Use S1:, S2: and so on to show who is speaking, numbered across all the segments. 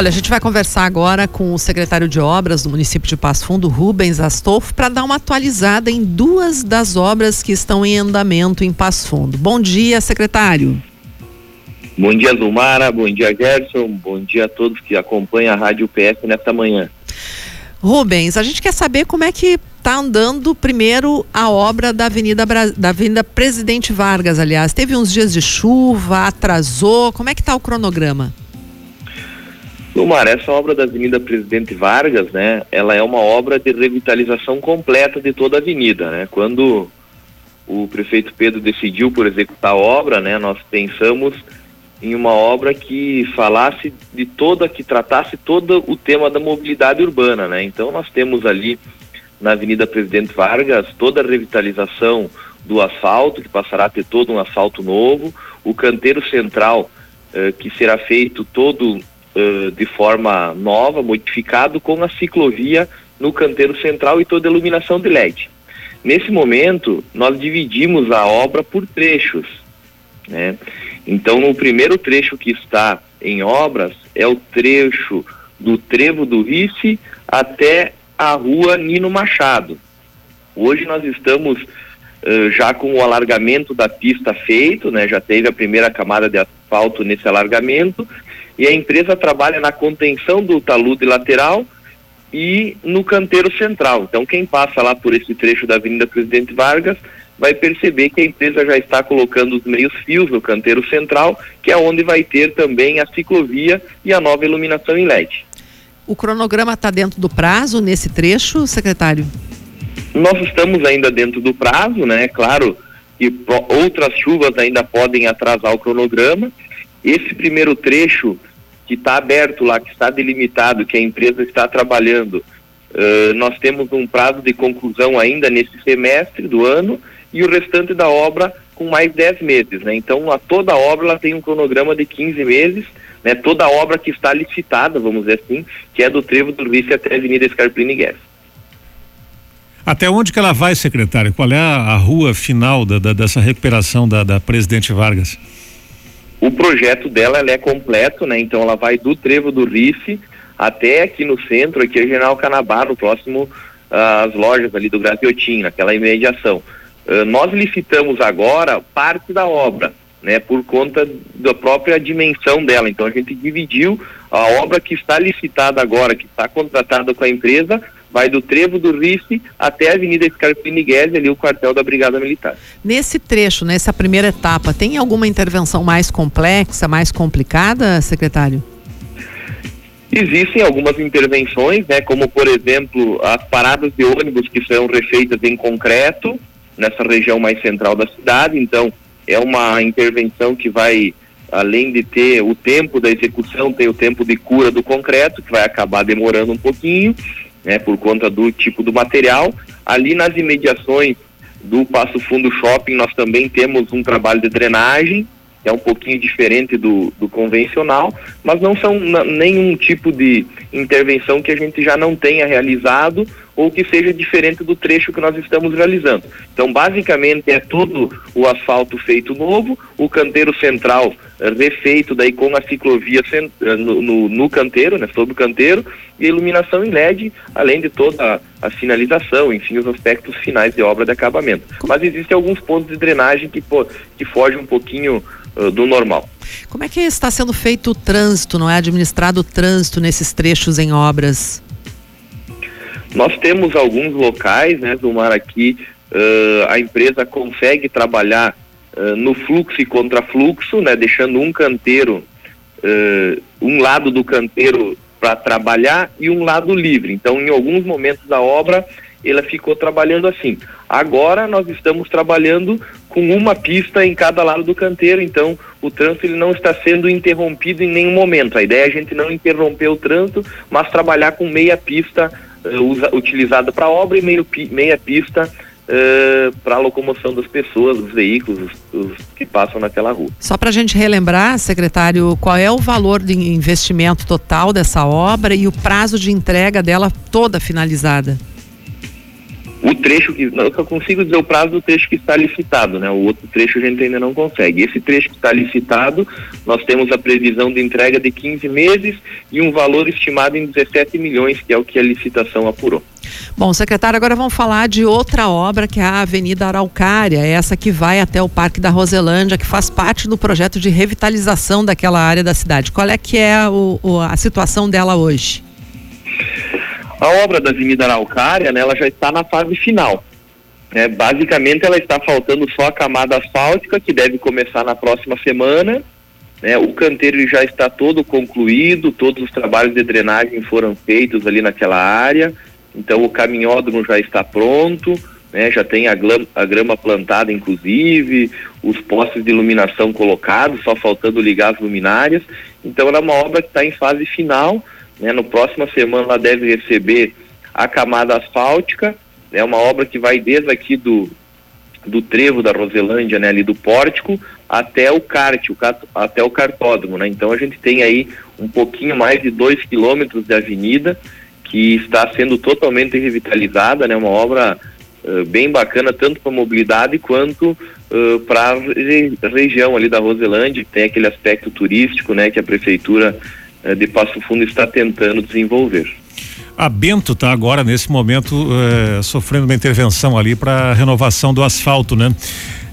S1: Olha, a gente vai conversar agora com o secretário de obras do município de Passo Fundo, Rubens Astolfo, para dar uma atualizada em duas das obras que estão em andamento em Passo Fundo. Bom dia, secretário.
S2: Bom dia, Zumara. Bom dia, Gerson. Bom dia a todos que acompanham a Rádio PS nesta manhã.
S1: Rubens, a gente quer saber como é que está andando primeiro a obra da Avenida, da Avenida Presidente Vargas, aliás. Teve uns dias de chuva, atrasou. Como é que está o cronograma?
S2: Lumar, essa obra da Avenida Presidente Vargas, né, ela é uma obra de revitalização completa de toda a avenida, né? Quando o prefeito Pedro decidiu por executar a obra, né, nós pensamos em uma obra que falasse de toda, que tratasse todo o tema da mobilidade urbana, né? Então nós temos ali na Avenida Presidente Vargas toda a revitalização do asfalto, que passará a ter todo um asfalto novo, o canteiro central eh, que será feito todo eh, de forma nova, modificado com a ciclovia no canteiro central e toda a iluminação de LED. Nesse momento, nós dividimos a obra por trechos, né? Então, o primeiro trecho que está em obras é o trecho do Trevo do Rice até a rua Nino Machado. Hoje nós estamos uh, já com o alargamento da pista feito, né? Já teve a primeira camada de asfalto nesse alargamento e a empresa trabalha na contenção do talude lateral e no canteiro central. Então quem passa lá por esse trecho da Avenida Presidente Vargas vai perceber que a empresa já está colocando os meios fios no canteiro central, que é onde vai ter também a ciclovia e a nova iluminação em LED.
S1: O cronograma está dentro do prazo nesse trecho, secretário?
S2: Nós estamos ainda dentro do prazo, né? Claro que outras chuvas ainda podem atrasar o cronograma. Esse primeiro trecho que está aberto lá, que está delimitado, que a empresa está trabalhando, uh, nós temos um prazo de conclusão ainda nesse semestre do ano e o restante da obra com mais 10 meses, né? Então, a toda obra ela tem um cronograma de 15 meses, né? Toda obra que está licitada, vamos dizer assim, que é do Trevo do Vice até a Avenida Scarpini Guedes.
S3: Até onde que ela vai, secretário? Qual é a, a rua final da, da, dessa recuperação da, da, Presidente Vargas?
S2: O projeto dela é completo, né? Então ela vai do Trevo do Rife até aqui no centro, aqui é General Canabaro, próximo às lojas ali do Graziotin, naquela imediação. Eh, nós licitamos agora parte da obra, né, por conta da própria dimensão dela. Então a gente dividiu a obra que está licitada agora, que está contratada com a empresa, vai do Trevo do Rife até a Avenida Scarpini Guedes, ali o quartel da Brigada Militar.
S1: Nesse trecho, nessa primeira etapa, tem alguma intervenção mais complexa, mais complicada, secretário?
S2: Existem algumas intervenções, né, como por exemplo as paradas de ônibus que serão refeitas em concreto, nessa região mais central da cidade. Então, é uma intervenção que vai, além de ter o tempo da execução, tem o tempo de cura do concreto, que vai acabar demorando um pouquinho, né, por conta do tipo do material. Ali nas imediações do Passo Fundo Shopping, nós também temos um trabalho de drenagem, que é um pouquinho diferente do, do convencional, mas não são nenhum tipo de intervenção que a gente já não tenha realizado ou que seja diferente do trecho que nós estamos realizando. Então, basicamente, é todo o asfalto feito novo, o canteiro central uh, refeito daí com a ciclovia uh, no, no, no, canteiro, né, sobre o canteiro, e iluminação em LED, além de toda a, a sinalização, enfim, os aspectos finais de obra de acabamento. Mas existem alguns pontos de drenagem que, pô, que fogem um pouquinho uh, do normal.
S1: Como é que está sendo feito o trânsito, não é administrado o trânsito nesses trechos em obras?
S2: Nós temos alguns locais, né, do mar aqui, uh, a empresa consegue trabalhar uh, no fluxo e contrafluxo, né, deixando um canteiro, uh, um lado do canteiro para trabalhar e um lado livre. Então, em alguns momentos da obra, ela ficou trabalhando assim. Agora nós estamos trabalhando com uma pista em cada lado do canteiro, então o trânsito ele não está sendo interrompido em nenhum momento. A ideia é a gente não interromper o trânsito, mas trabalhar com meia pista usa, utilizada para obra e meio, meia pista uh, para a locomoção das pessoas, dos veículos, os, os que passam naquela rua.
S1: Só para a gente relembrar, secretário, qual é o valor de investimento total dessa obra e o prazo de entrega dela toda finalizada?
S2: O trecho que eu só consigo dizer o prazo do trecho que está licitado, né? O outro trecho a gente ainda não consegue. Esse trecho que está licitado, nós temos a previsão de entrega de 15 meses e um valor estimado em 17 milhões, que é o que a licitação apurou.
S1: Bom, secretário, agora vamos falar de outra obra que é a Avenida Araucária, essa que vai até o Parque da Roselândia, que faz parte do projeto de revitalização daquela área da cidade. Qual é que é o, o, a situação dela hoje?
S2: A obra da Avenida Araucária, né, ela já está na fase final. É, basicamente, ela está faltando só a camada asfáltica, que deve começar na próxima semana. Né, o canteiro já está todo concluído, todos os trabalhos de drenagem foram feitos ali naquela área. Então, o caminhódromo já está pronto, né, já tem a, glama, a grama plantada, inclusive, os postes de iluminação colocados, só faltando ligar as luminárias. Então, ela é uma obra que está em fase final né? No próxima semana ela deve receber a camada asfáltica, é né? uma obra que vai desde aqui do, do trevo da Roselândia, né, ali do pórtico, até o kart, o, até o cartódromo, né? Então a gente tem aí um pouquinho mais de dois quilômetros de avenida que está sendo totalmente revitalizada, né? Uma obra uh, bem bacana tanto para mobilidade quanto uh, para a re região ali da Roselândia, que tem aquele aspecto turístico, né? Que a prefeitura eh, de Passo Fundo está tentando desenvolver.
S3: A Bento está agora, nesse momento, eh, sofrendo uma intervenção ali para renovação do asfalto, né?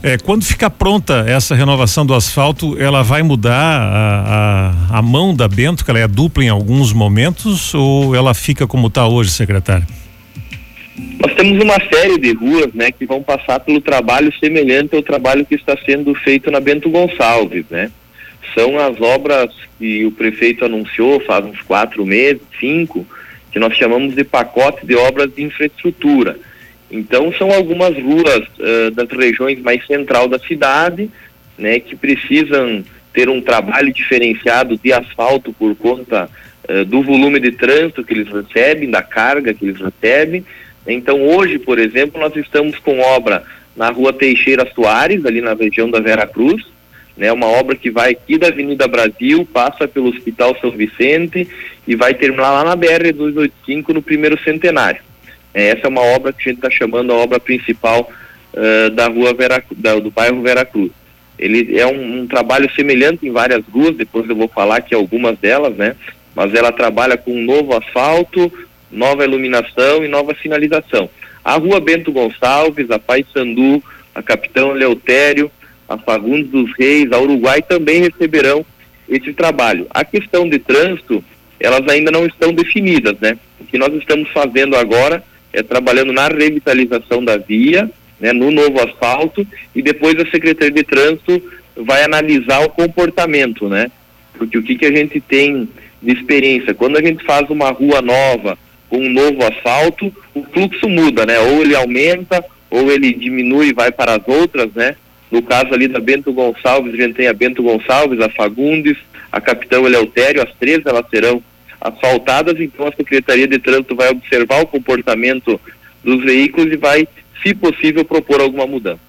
S3: É, quando ficar pronta essa renovação do asfalto, ela vai mudar a, a, a, mão da Bento, que ela é dupla em alguns momentos, ou ela fica como está hoje, secretário?
S2: Nós temos uma série de ruas, né, que vão passar pelo trabalho semelhante ao trabalho que está sendo feito na Bento Gonçalves, né? São as obras que o prefeito anunciou faz uns quatro meses, cinco, que nós chamamos de pacote de obras de infraestrutura. Então são algumas ruas uh, das regiões mais central da cidade, né, que precisam ter um trabalho diferenciado de asfalto por conta uh, do volume de trânsito que eles recebem, da carga que eles recebem. Então hoje, por exemplo, nós estamos com obra na rua Teixeira Soares, ali na região da Vera Cruz, né, uma obra que vai aqui da Avenida Brasil, passa pelo Hospital São Vicente e vai terminar lá na BR 285 no primeiro centenário. É, essa é uma obra que a gente está chamando a obra principal uh, da rua Vera, da, do bairro Veracruz. Ele é um, um, trabalho semelhante em várias ruas, depois eu vou falar que algumas delas, né? Mas ela trabalha com um novo asfalto, nova iluminação e nova sinalização. A rua Bento Gonçalves, a Pai Sandu, a Capitão Leotério, a Fagundes dos Reis, a Uruguai também receberão esse trabalho. A questão de trânsito, elas ainda não estão definidas, né? O que nós estamos fazendo agora é trabalhando na revitalização da via, né, no novo asfalto, e depois a Secretaria de Trânsito vai analisar o comportamento, né? Porque o que, que a gente tem de experiência? Quando a gente faz uma rua nova com um novo asfalto, o fluxo muda, né? Ou ele aumenta, ou ele diminui e vai para as outras, né? No caso ali da Bento Gonçalves, a gente tem a Bento Gonçalves, a Fagundes, a Capitão Eleutério, as três elas serão asfaltadas, então a Secretaria de Trânsito vai observar o comportamento dos veículos e vai, se possível, propor alguma mudança.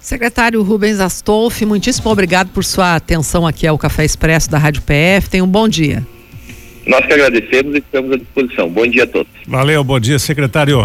S1: Secretário Rubens Astolfi, muitíssimo obrigado por sua atenção aqui ao Café Expresso da Rádio PF. Tenha um bom dia.
S2: Nós que agradecemos e estamos à disposição. Bom dia a todos.
S3: Valeu, bom dia, secretário.